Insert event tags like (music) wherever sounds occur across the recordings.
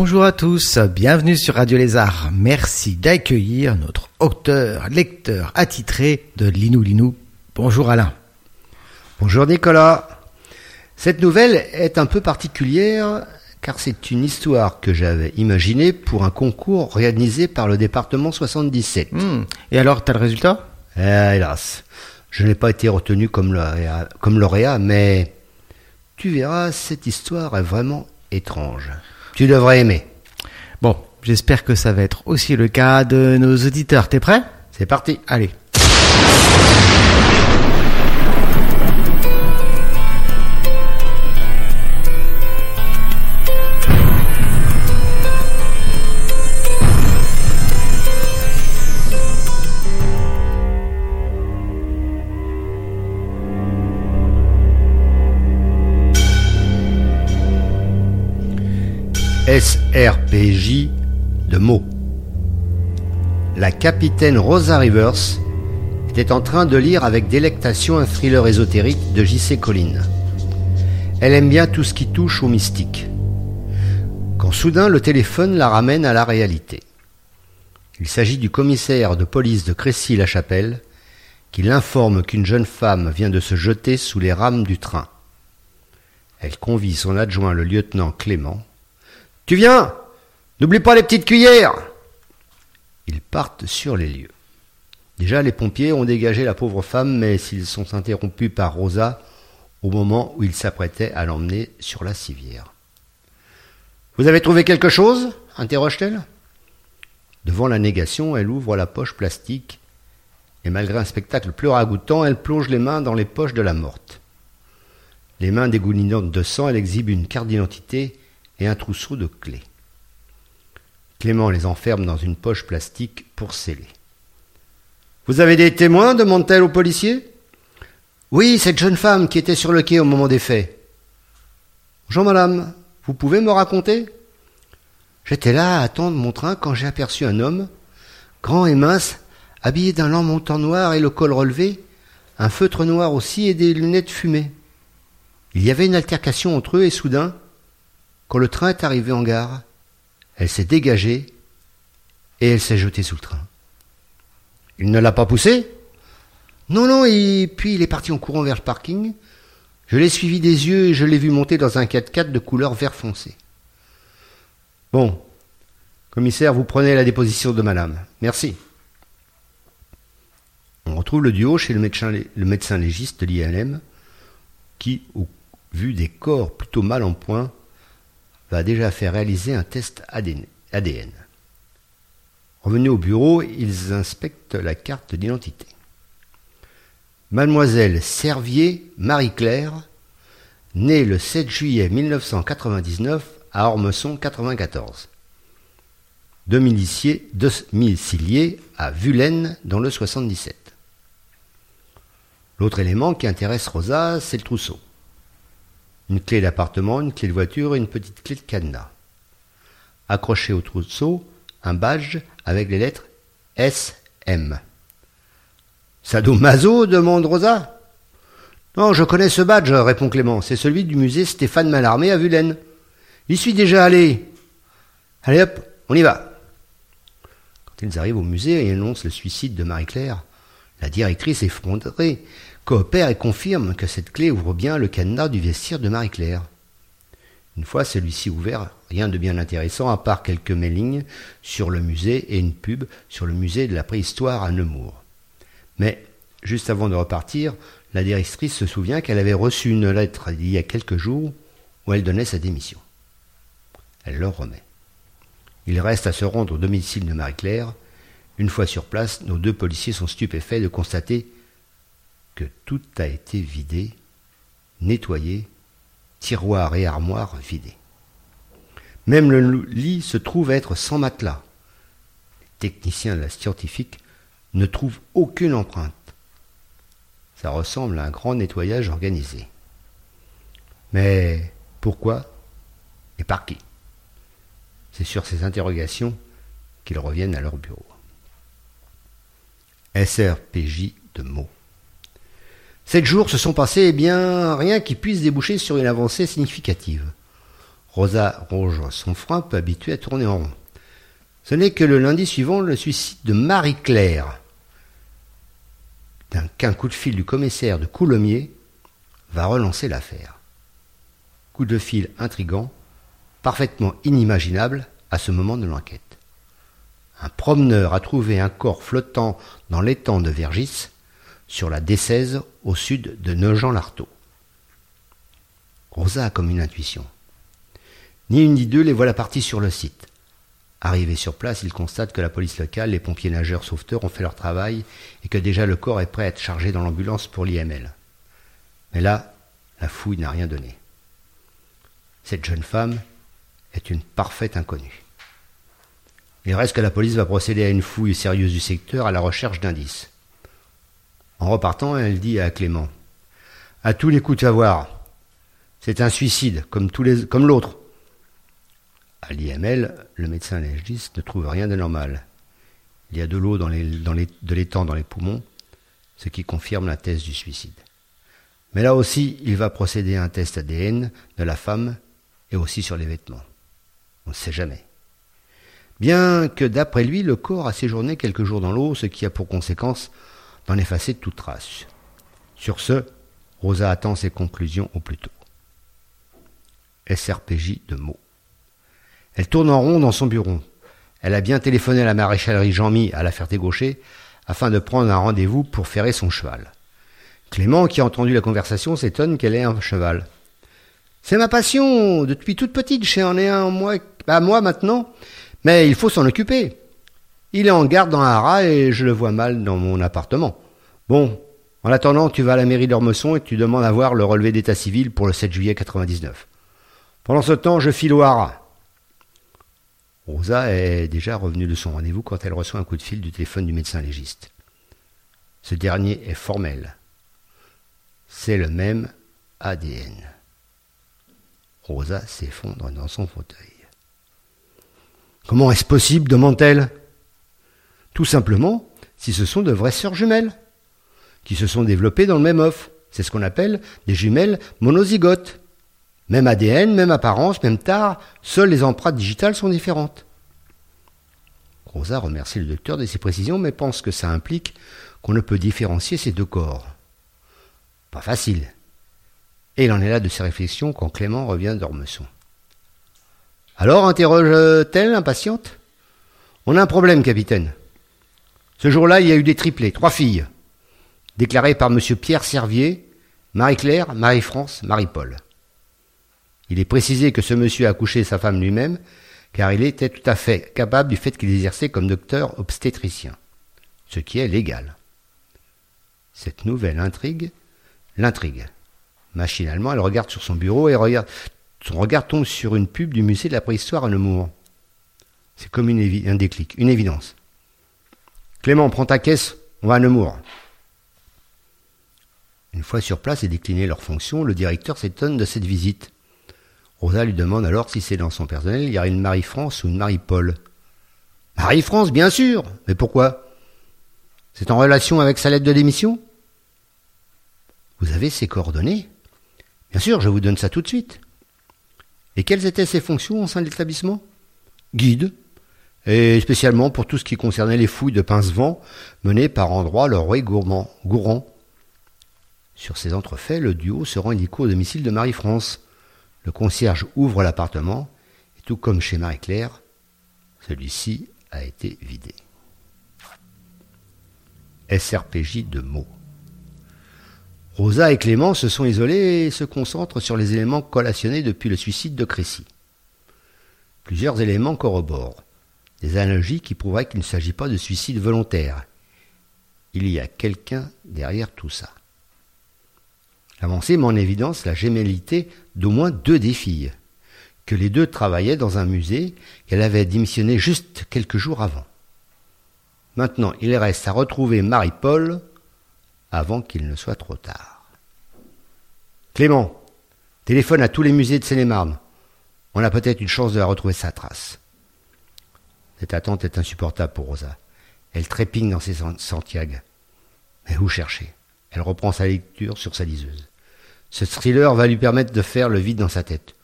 Bonjour à tous, bienvenue sur Radio Lézard. Merci d'accueillir notre auteur, lecteur attitré de Linou Linou. Bonjour Alain. Bonjour Nicolas. Cette nouvelle est un peu particulière car c'est une histoire que j'avais imaginée pour un concours réalisé par le département 77. Hmm. Et alors, t'as le résultat? Eh, hélas, je n'ai pas été retenu comme lauréat, comme lauréat, mais tu verras, cette histoire est vraiment étrange. Tu devrais aimer. Bon, j'espère que ça va être aussi le cas de nos auditeurs. T'es prêt? C'est parti. Allez. SRPJ de mots. La capitaine Rosa Rivers était en train de lire avec délectation un thriller ésotérique de J.C. Collins. Elle aime bien tout ce qui touche au mystique. Quand soudain le téléphone la ramène à la réalité. Il s'agit du commissaire de police de Crécy-la-Chapelle qui l'informe qu'une jeune femme vient de se jeter sous les rames du train. Elle convie son adjoint le lieutenant Clément tu viens? N'oublie pas les petites cuillères Ils partent sur les lieux. Déjà, les pompiers ont dégagé la pauvre femme, mais s'ils sont interrompus par Rosa au moment où ils s'apprêtaient à l'emmener sur la civière. Vous avez trouvé quelque chose? interroge-t-elle. Devant la négation, elle ouvre la poche plastique et malgré un spectacle plus ragoûtant, elle plonge les mains dans les poches de la morte. Les mains dégoulinantes de sang, elle exhibe une carte d'identité et un trousseau de clés. Clément les enferme dans une poche plastique pour sceller. Vous avez des témoins? demande-t-elle au policier. Oui, cette jeune femme qui était sur le quai au moment des faits. Jean, madame, vous pouvez me raconter? J'étais là à attendre mon train quand j'ai aperçu un homme, grand et mince, habillé d'un lent montant noir et le col relevé, un feutre noir aussi et des lunettes fumées. Il y avait une altercation entre eux et soudain, quand le train est arrivé en gare, elle s'est dégagée et elle s'est jetée sous le train. Il ne l'a pas poussée Non, non, et puis il est parti en courant vers le parking. Je l'ai suivi des yeux et je l'ai vu monter dans un 4x4 de couleur vert foncé. Bon, commissaire, vous prenez la déposition de madame. Merci. On retrouve le duo chez le médecin, légiste de l'ILM qui, au vu des corps plutôt mal en point, va déjà faire réaliser un test ADN. Revenus au bureau, ils inspectent la carte d'identité. Mademoiselle Servier Marie-Claire, née le 7 juillet 1999 à Ormesson 94. Domicilié, domicilié à Vulaine dans le 77. L'autre élément qui intéresse Rosa, c'est le trousseau une clé d'appartement, une clé de voiture et une petite clé de cadenas. Accroché au trousseau, un badge avec les lettres SM. Sadomaso demande Rosa. Non, je connais ce badge, répond Clément. C'est celui du musée Stéphane Mallarmé à Vulaine. J'y suis déjà allé. Allez hop, on y va. Quand ils arrivent au musée et annoncent le suicide de Marie-Claire, la directrice effondrée coopère et confirme que cette clé ouvre bien le cadenas du vestiaire de Marie-Claire. Une fois celui-ci ouvert, rien de bien intéressant à part quelques mailings sur le musée et une pub sur le musée de la préhistoire à Nemours. Mais, juste avant de repartir, la directrice se souvient qu'elle avait reçu une lettre il y a quelques jours où elle donnait sa démission. Elle leur remet. Il reste à se rendre au domicile de Marie-Claire. Une fois sur place, nos deux policiers sont stupéfaits de constater tout a été vidé, nettoyé, tiroirs et armoires vidés. Même le lit se trouve être sans matelas. Les techniciens de la scientifique ne trouvent aucune empreinte. Ça ressemble à un grand nettoyage organisé. Mais pourquoi et par qui? C'est sur ces interrogations qu'ils reviennent à leur bureau. SRPJ de mots. Sept jours se sont passés, et bien rien qui puisse déboucher sur une avancée significative. Rosa ronge son frein, peu habituée à tourner en rond. Ce n'est que le lundi suivant le suicide de Marie-Claire, qu'un coup de fil du commissaire de Coulommiers va relancer l'affaire. Coup de fil intrigant, parfaitement inimaginable à ce moment de l'enquête. Un promeneur a trouvé un corps flottant dans l'étang de Vergis, sur la D16 au sud de Nogent-Lartaud. Rosa a comme une intuition. Ni une ni deux, les voilà partis sur le site. Arrivés sur place, ils constatent que la police locale, les pompiers nageurs sauveteurs ont fait leur travail et que déjà le corps est prêt à être chargé dans l'ambulance pour l'IML. Mais là, la fouille n'a rien donné. Cette jeune femme est une parfaite inconnue. Il reste que la police va procéder à une fouille sérieuse du secteur à la recherche d'indices. En repartant, elle dit à Clément À tous les coups, tu vas voir. C'est un suicide, comme, tous les, comme l'autre. À l'IML, le médecin légiste ne trouve rien de normal. Il y a de l'eau de l'étang dans les poumons, ce qui confirme la thèse du suicide. Mais là aussi, il va procéder à un test ADN de la femme et aussi sur les vêtements. On ne sait jamais. Bien que d'après lui, le corps a séjourné quelques jours dans l'eau, ce qui a pour conséquence d'en effacer toute trace. Sur ce, Rosa attend ses conclusions au plus tôt. SRPJ de mots. Elle tourne en rond dans son bureau. Elle a bien téléphoné à la maréchalerie Jean-Mi à la Ferté-Gaucher afin de prendre un rendez-vous pour ferrer son cheval. Clément, qui a entendu la conversation, s'étonne qu'elle ait un cheval. C'est ma passion, depuis toute petite, j'en ai un moi, à moi maintenant, mais il faut s'en occuper. Il est en garde dans un haras et je le vois mal dans mon appartement. Bon, en attendant, tu vas à la mairie d'Ormesson et tu demandes à voir le relevé d'état civil pour le 7 juillet 99. Pendant ce temps, je file au haras. Rosa est déjà revenue de son rendez-vous quand elle reçoit un coup de fil du téléphone du médecin légiste. Ce dernier est formel. C'est le même ADN. Rosa s'effondre dans son fauteuil. Comment est-ce possible demande-t-elle. Tout simplement, si ce sont de vraies sœurs jumelles, qui se sont développées dans le même œuf. C'est ce qu'on appelle des jumelles monozygotes. Même ADN, même apparence, même tard, seules les empreintes digitales sont différentes. Rosa remercie le docteur de ses précisions, mais pense que ça implique qu'on ne peut différencier ces deux corps. Pas facile. Et il en est là de ses réflexions quand Clément revient d'Ormesson. Alors, interroge-t-elle, impatiente On a un problème, capitaine. Ce jour-là, il y a eu des triplés, trois filles, déclarées par M. Pierre Servier, Marie-Claire, Marie-France, Marie-Paul. Il est précisé que ce monsieur a couché sa femme lui-même, car il était tout à fait capable du fait qu'il exerçait comme docteur obstétricien, ce qui est légal. Cette nouvelle intrigue l'intrigue. Machinalement, elle regarde sur son bureau et regarde, son regard tombe sur une pub du musée de la préhistoire à Nemours. C'est comme un déclic, une évidence. Clément, prends ta caisse, on va à Nemours. Une fois sur place et décliné leurs fonctions, le directeur s'étonne de cette visite. Rosa lui demande alors si c'est dans son personnel, il y a une Marie-France ou une Marie-Paul. Marie-France, bien sûr Mais pourquoi? C'est en relation avec sa lettre de démission? Vous avez ses coordonnées? Bien sûr, je vous donne ça tout de suite. Et quelles étaient ses fonctions au sein de l'établissement? Guide, et spécialement pour tout ce qui concernait les fouilles de pince-vent menées par endroits le roi Gourmand, Gourand. Sur ces entrefaits, le duo se rend au domicile de Marie-France. Le concierge ouvre l'appartement, et tout comme chez Marie-Claire, celui-ci a été vidé. SRPJ de mots. Rosa et Clément se sont isolés et se concentrent sur les éléments collationnés depuis le suicide de Crécy. Plusieurs éléments corroborent. Des analogies qui prouveraient qu'il ne s'agit pas de suicide volontaire. Il y a quelqu'un derrière tout ça. L'avancée met en évidence la gémellité d'au moins deux des filles, que les deux travaillaient dans un musée qu'elle avait démissionné juste quelques jours avant. Maintenant, il reste à retrouver Marie-Paul avant qu'il ne soit trop tard. Clément, téléphone à tous les musées de Seine-et-Marne. On a peut-être une chance de la retrouver sa trace. Cette attente est insupportable pour Rosa. Elle trépigne dans ses Santiago. Mais où chercher? Elle reprend sa lecture sur sa liseuse. Ce thriller va lui permettre de faire le vide dans sa tête.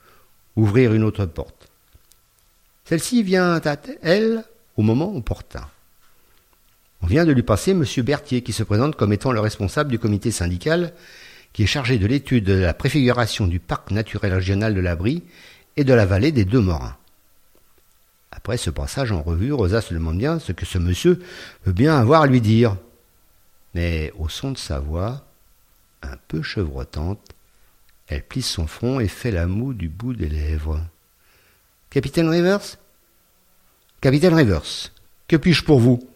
ouvrir une autre porte. Celle-ci vient à elle au moment opportun. On vient de lui passer M. Berthier, qui se présente comme étant le responsable du comité syndical qui est chargé de l'étude de la préfiguration du parc naturel régional de l'Abri et de la vallée des Deux Morins. Après ce passage en revue, Rosa se demande bien ce que ce monsieur veut bien avoir à lui dire. Mais au son de sa voix, un peu chevrotante, elle plisse son front et fait la moue du bout des lèvres. Capitaine Rivers? Capitaine Rivers, que puis-je pour vous?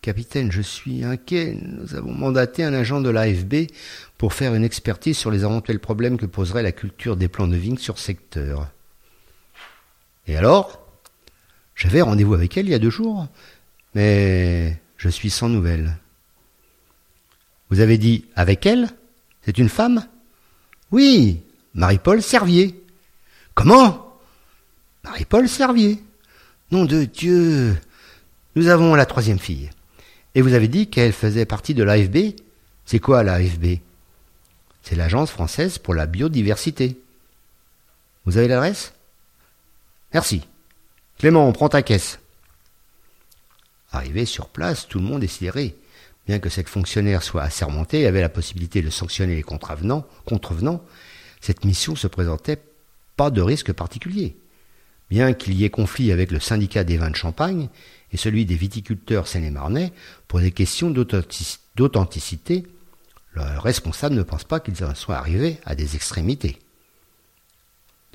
Capitaine, je suis inquiet. Nous avons mandaté un agent de l'AFB pour faire une expertise sur les éventuels problèmes que poserait la culture des plants de vigne sur secteur. Et alors J'avais rendez-vous avec elle il y a deux jours, mais je suis sans nouvelles. Vous avez dit avec elle C'est une femme? Oui, Marie-Paul Servier. Comment? Marie-Paul Servier. Nom de Dieu Nous avons la troisième fille. Et vous avez dit qu'elle faisait partie de l'AFB C'est quoi l'AFB C'est l'Agence française pour la biodiversité. Vous avez l'adresse? Merci. Clément, on prend ta caisse. Arrivé sur place, tout le monde est sidéré. Bien que cette fonctionnaire soit assermentée et avait la possibilité de sanctionner les contrevenants, contrevenants cette mission se présentait pas de risque particulier. Bien qu'il y ait conflit avec le syndicat des vins de Champagne, et celui des viticulteurs seine-et-marnais pour des questions d'authenticité, le responsable ne pense pas qu'ils en soient arrivés à des extrémités.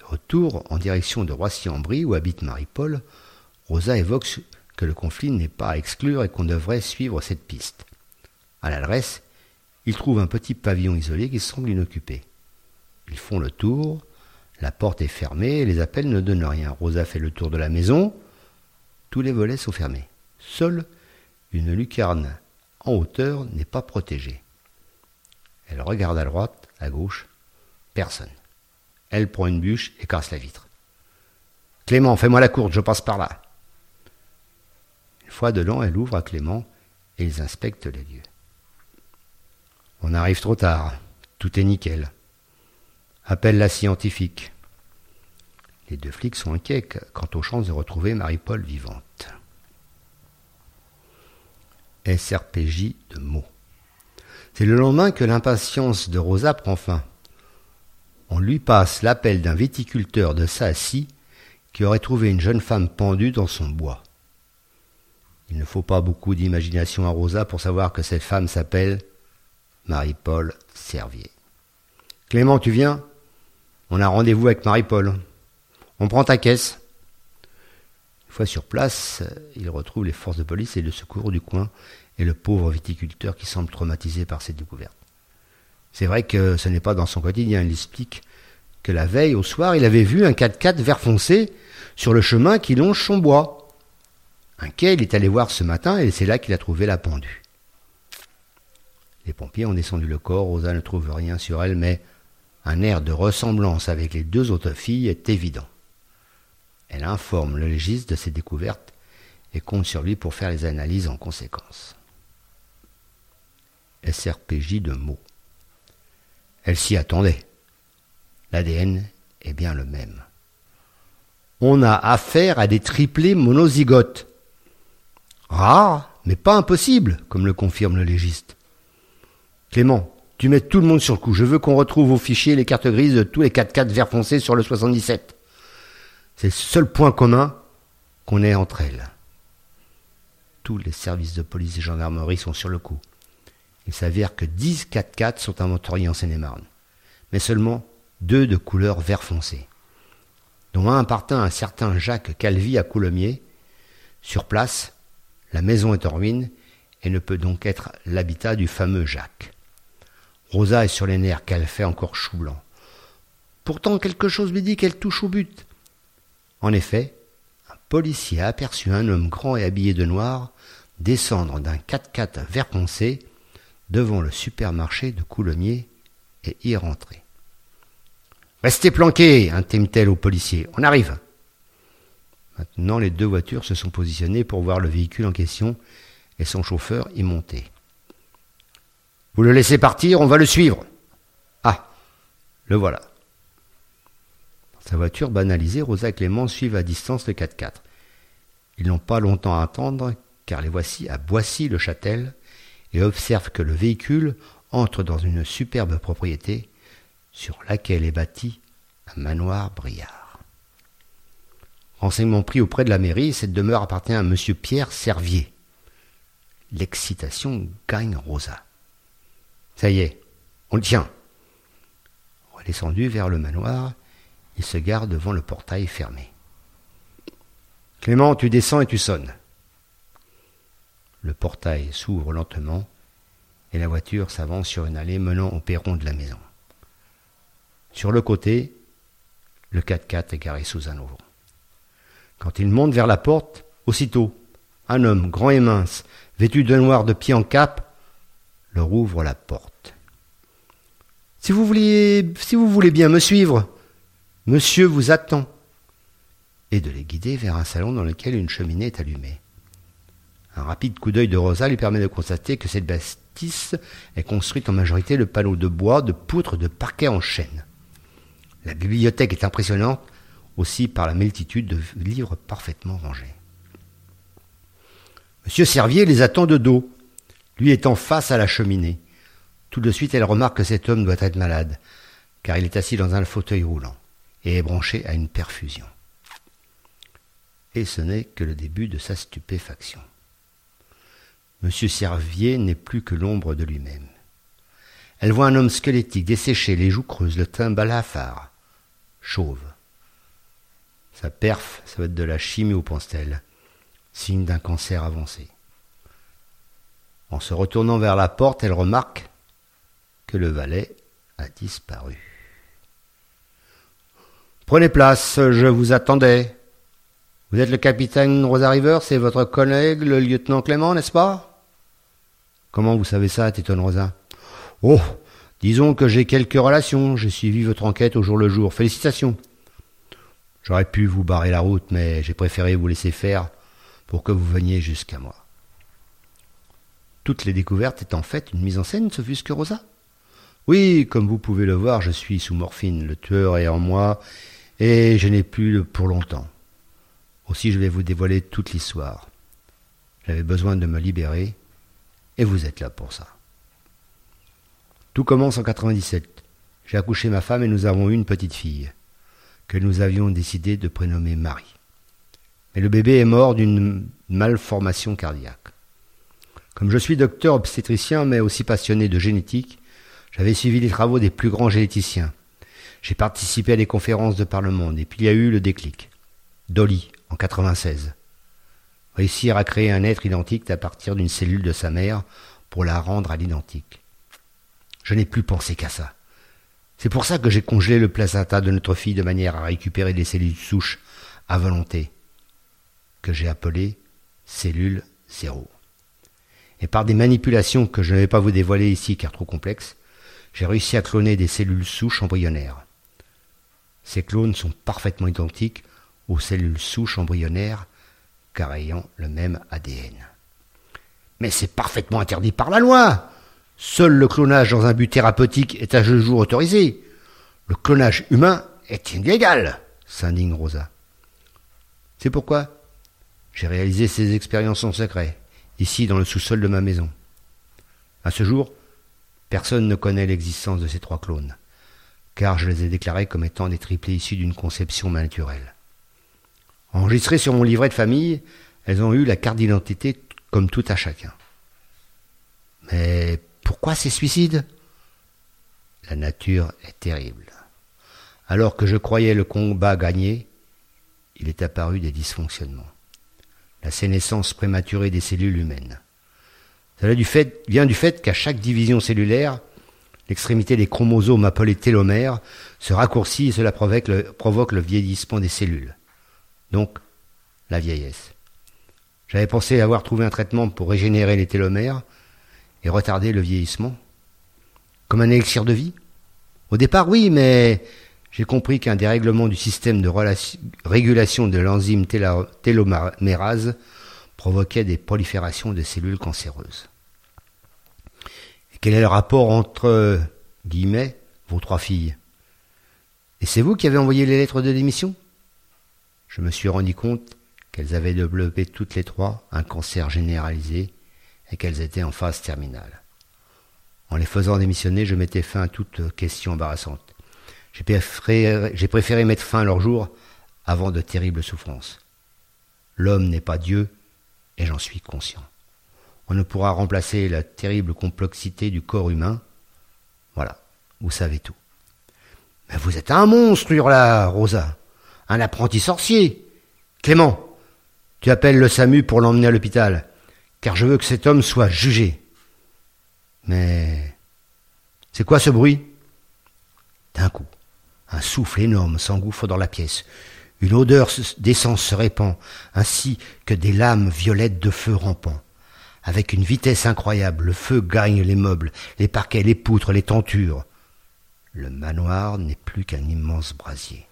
Retour en direction de Roissy-en-Brie où habite Marie-Paul, Rosa évoque que le conflit n'est pas à exclure et qu'on devrait suivre cette piste. À l'adresse, ils trouvent un petit pavillon isolé qui semble inoccupé. Ils font le tour, la porte est fermée les appels ne donnent rien. Rosa fait le tour de la maison, tous les volets sont fermés. Seule une lucarne en hauteur n'est pas protégée. Elle regarde à droite, à gauche, personne. Elle prend une bûche et casse la vitre. Clément, fais-moi la courte, je passe par là. Une fois dedans, elle ouvre à Clément et ils inspectent les lieux. On arrive trop tard, tout est nickel. Appelle la scientifique. Les deux flics sont inquiets quant aux chances de retrouver Marie-Paul vivante. SRPJ de mots. C'est le lendemain que l'impatience de Rosa prend fin. On lui passe l'appel d'un viticulteur de Sassy qui aurait trouvé une jeune femme pendue dans son bois. Il ne faut pas beaucoup d'imagination à Rosa pour savoir que cette femme s'appelle Marie-Paul Servier. Clément, tu viens? On a rendez-vous avec Marie-Paul. On prend ta caisse. Une fois sur place, il retrouve les forces de police et de secours du coin et le pauvre viticulteur qui semble traumatisé par cette découverte. C'est vrai que ce n'est pas dans son quotidien. Il explique que la veille, au soir, il avait vu un 4x4 vert foncé sur le chemin qui longe son bois. Un quai, il est allé voir ce matin et c'est là qu'il a trouvé la pendue. Les pompiers ont descendu le corps. Rosa ne trouve rien sur elle, mais un air de ressemblance avec les deux autres filles est évident. Elle informe le légiste de ses découvertes et compte sur lui pour faire les analyses en conséquence. SRPJ de mots. Elle s'y attendait. L'ADN est bien le même. On a affaire à des triplés monozygotes. Rares, mais pas impossible, comme le confirme le légiste. Clément, tu mets tout le monde sur le coup. Je veux qu'on retrouve au fichier les cartes grises de tous les 4x4 vert foncé sur le 77. C'est le seul point commun qu'on ait entre elles. Tous les services de police et gendarmerie sont sur le coup. Il s'avère que 10 4x4 sont inventoriés en Seine-et-Marne, mais seulement deux de couleur vert foncé, dont un appartint à un certain Jacques Calvi à Coulommiers. Sur place, la maison est en ruine et ne peut donc être l'habitat du fameux Jacques. Rosa est sur les nerfs qu'elle fait encore chou blanc. Pourtant quelque chose lui dit qu'elle touche au but. En effet, un policier a aperçu un homme grand et habillé de noir descendre d'un 4x4 vert foncé devant le supermarché de Coulommiers et y rentrer. Restez planqués, intime-t-elle au policier. On arrive. Maintenant, les deux voitures se sont positionnées pour voir le véhicule en question et son chauffeur y monter. Vous le laissez partir, on va le suivre. Ah, le voilà. Sa voiture banalisée, Rosa et Clément suivent à distance le 4x4. Ils n'ont pas longtemps à attendre, car les voici à Boissy-le-Châtel et observent que le véhicule entre dans une superbe propriété sur laquelle est bâti un manoir briard. Renseignement pris auprès de la mairie, cette demeure appartient à M. Pierre Servier. L'excitation gagne Rosa. Ça y est, on le tient. Redescendu vers le manoir, il se gare devant le portail fermé. Clément, tu descends et tu sonnes. Le portail s'ouvre lentement et la voiture s'avance sur une allée menant au perron de la maison. Sur le côté, le 4x4 est garé sous un auvent. Quand il monte vers la porte, aussitôt, un homme grand et mince, vêtu de noir de pied en cap, leur ouvre la porte. Si vous vouliez, si vous voulez bien me suivre, monsieur vous attend. Et de les guider vers un salon dans lequel une cheminée est allumée. Un rapide coup d'œil de Rosa lui permet de constater que cette bâtisse est construite en majorité de panneaux de bois, de poutres, de parquets en chêne. La bibliothèque est impressionnante aussi par la multitude de livres parfaitement rangés. Monsieur Servier les attend de dos, lui étant face à la cheminée. Tout de suite, elle remarque que cet homme doit être malade, car il est assis dans un fauteuil roulant et est branché à une perfusion. Et ce n'est que le début de sa stupéfaction. Monsieur Servier n'est plus que l'ombre de lui-même. Elle voit un homme squelettique, desséché, les joues creuses, le teint balafard, chauve. Sa perf, ça va être de la chimie au pense-t-elle, signe d'un cancer avancé. En se retournant vers la porte, elle remarque que le valet a disparu. Prenez place, je vous attendais. Vous êtes le capitaine Rosa River, c'est votre collègue, le lieutenant Clément, n'est-ce pas? Comment vous savez ça, t'étonne Rosa? Oh, disons que j'ai quelques relations, j'ai suivi votre enquête au jour le jour. Félicitations. J'aurais pu vous barrer la route, mais j'ai préféré vous laisser faire pour que vous veniez jusqu'à moi. Toutes les découvertes étant faites, une mise en scène, ce fusque Rosa? Oui, comme vous pouvez le voir, je suis sous morphine, le tueur est en moi, et je n'ai plus pour longtemps. Aussi je vais vous dévoiler toute l'histoire. J'avais besoin de me libérer, et vous êtes là pour ça. Tout commence en 97. J'ai accouché ma femme et nous avons eu une petite fille, que nous avions décidé de prénommer Marie. Mais le bébé est mort d'une malformation cardiaque. Comme je suis docteur obstétricien mais aussi passionné de génétique, j'avais suivi les travaux des plus grands généticiens. J'ai participé à des conférences de par le monde et puis il y a eu le déclic. Dolly, en 96. Réussir à créer un être identique à partir d'une cellule de sa mère pour la rendre à l'identique. Je n'ai plus pensé qu'à ça. C'est pour ça que j'ai congelé le placenta de notre fille de manière à récupérer des cellules souches à volonté, que j'ai appelées cellules zéro. Et par des manipulations que je ne vais pas vous dévoiler ici car trop complexes, j'ai réussi à cloner des cellules souches embryonnaires. Ces clones sont parfaitement identiques aux cellules souches embryonnaires car ayant le même ADN. Mais c'est parfaitement interdit par la loi. Seul le clonage dans un but thérapeutique est à ce jour autorisé. Le clonage humain est illégal, s'indigne Rosa. C'est pourquoi j'ai réalisé ces expériences en secret, ici dans le sous-sol de ma maison. À ce jour, personne ne connaît l'existence de ces trois clones, car je les ai déclarés comme étant des triplés issus d'une conception naturelle. Enregistrées sur mon livret de famille, elles ont eu la carte d'identité comme tout à chacun. Mais pourquoi ces suicides? La nature est terrible. Alors que je croyais le combat gagné, il est apparu des dysfonctionnements la sénescence prématurée des cellules humaines. Cela vient du fait qu'à chaque division cellulaire, l'extrémité des chromosomes appelés télomères se raccourcit et cela provoque le, provoque le vieillissement des cellules. Donc, la vieillesse. J'avais pensé avoir trouvé un traitement pour régénérer les télomères et retarder le vieillissement. Comme un élixir de vie Au départ, oui, mais j'ai compris qu'un dérèglement du système de régulation de l'enzyme télomérase provoquait des proliférations de cellules cancéreuses. Quel est le rapport entre, guillemets, vos trois filles? Et c'est vous qui avez envoyé les lettres de démission? Je me suis rendu compte qu'elles avaient développé toutes les trois un cancer généralisé et qu'elles étaient en phase terminale. En les faisant démissionner, je mettais fin à toute question embarrassante. J'ai préféré, mettre fin à leur jour avant de terribles souffrances. L'homme n'est pas Dieu, et j'en suis conscient. On ne pourra remplacer la terrible complexité du corps humain. Voilà, vous savez tout. Mais vous êtes un monstre, hurla Rosa. Un apprenti sorcier. Clément, tu appelles le SAMU pour l'emmener à l'hôpital, car je veux que cet homme soit jugé. Mais c'est quoi ce bruit? D'un coup, un souffle énorme s'engouffre dans la pièce. Une odeur d'essence se répand, ainsi que des lames violettes de feu rampant. Avec une vitesse incroyable, le feu gagne les meubles, les parquets, les poutres, les tentures. Le manoir n'est plus qu'un immense brasier.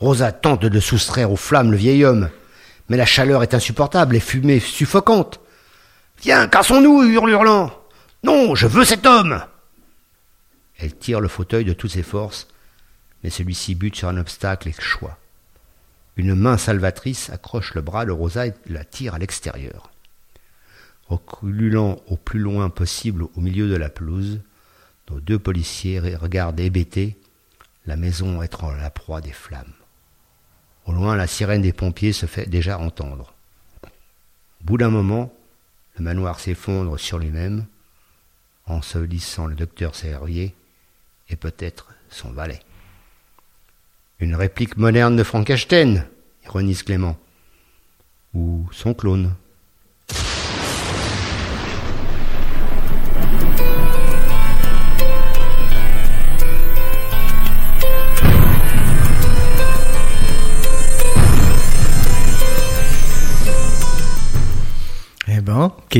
Rosa tente de soustraire aux flammes le vieil homme, mais la chaleur est insupportable, les fumées suffocantes. Viens, cassons-nous, hurle hurlant. Non, je veux cet homme. Elle tire le fauteuil de toutes ses forces, mais celui-ci bute sur un obstacle et choix. Une main salvatrice accroche le bras de Rosa et la tire à l'extérieur. Reculant au plus loin possible au milieu de la pelouse, nos deux policiers regardent hébétés la maison être en la proie des flammes. Au loin, la sirène des pompiers se fait déjà entendre. Au bout d'un moment, le manoir s'effondre sur lui-même, ensevelissant le docteur Serrier et peut-être son valet. Une réplique moderne de Frankenstein, ironise Clément. Ou son clone.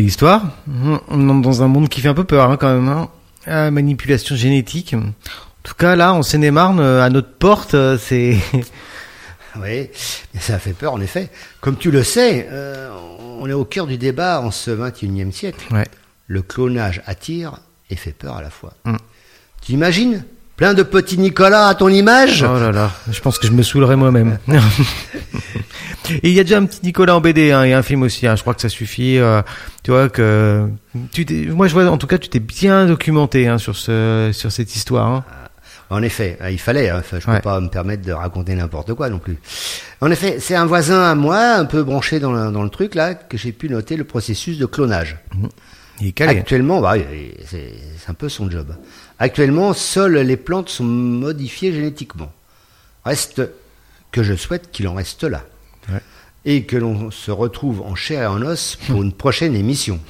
Eh ben, quelle histoire On entre dans un monde qui fait un peu peur hein, quand même. Hein. Ah, manipulation génétique. En tout cas, là, en Seine-et-Marne, à notre porte, euh, c'est... (laughs) Oui, ça fait peur en effet. Comme tu le sais, euh, on est au cœur du débat en ce 21e siècle. Ouais. Le clonage attire et fait peur à la fois. Tu imagines? Plein de petits Nicolas à ton image? Oh là là, je pense que je me saoulerais moi-même. (laughs) Et il y a déjà un petit Nicolas en BD, hein, et un film aussi. Hein, je crois que ça suffit. euh, tu vois que tu moi je vois en tout cas tu t'es bien documenté hein, sur ce sur cette histoire. Hein. En effet, euh, il fallait, hein, enfin, je ne Ouais. peux pas me permettre de raconter n'importe quoi non plus. En effet, c'est un voisin à moi, un peu branché dans le, dans le truc là, que j'ai pu noter le processus de clonage. Il est calé. Actuellement, bah, c'est un peu son job. Actuellement, seules les plantes sont modifiées génétiquement. Reste que je souhaite qu'il en reste là. Et que l'on se retrouve en chair et en os pour une prochaine émission.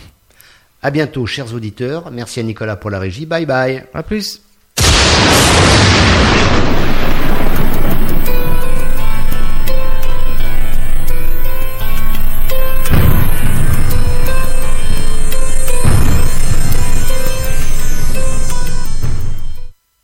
À bientôt, chers auditeurs. Merci à Nicolas pour la régie. Bye bye. Plus.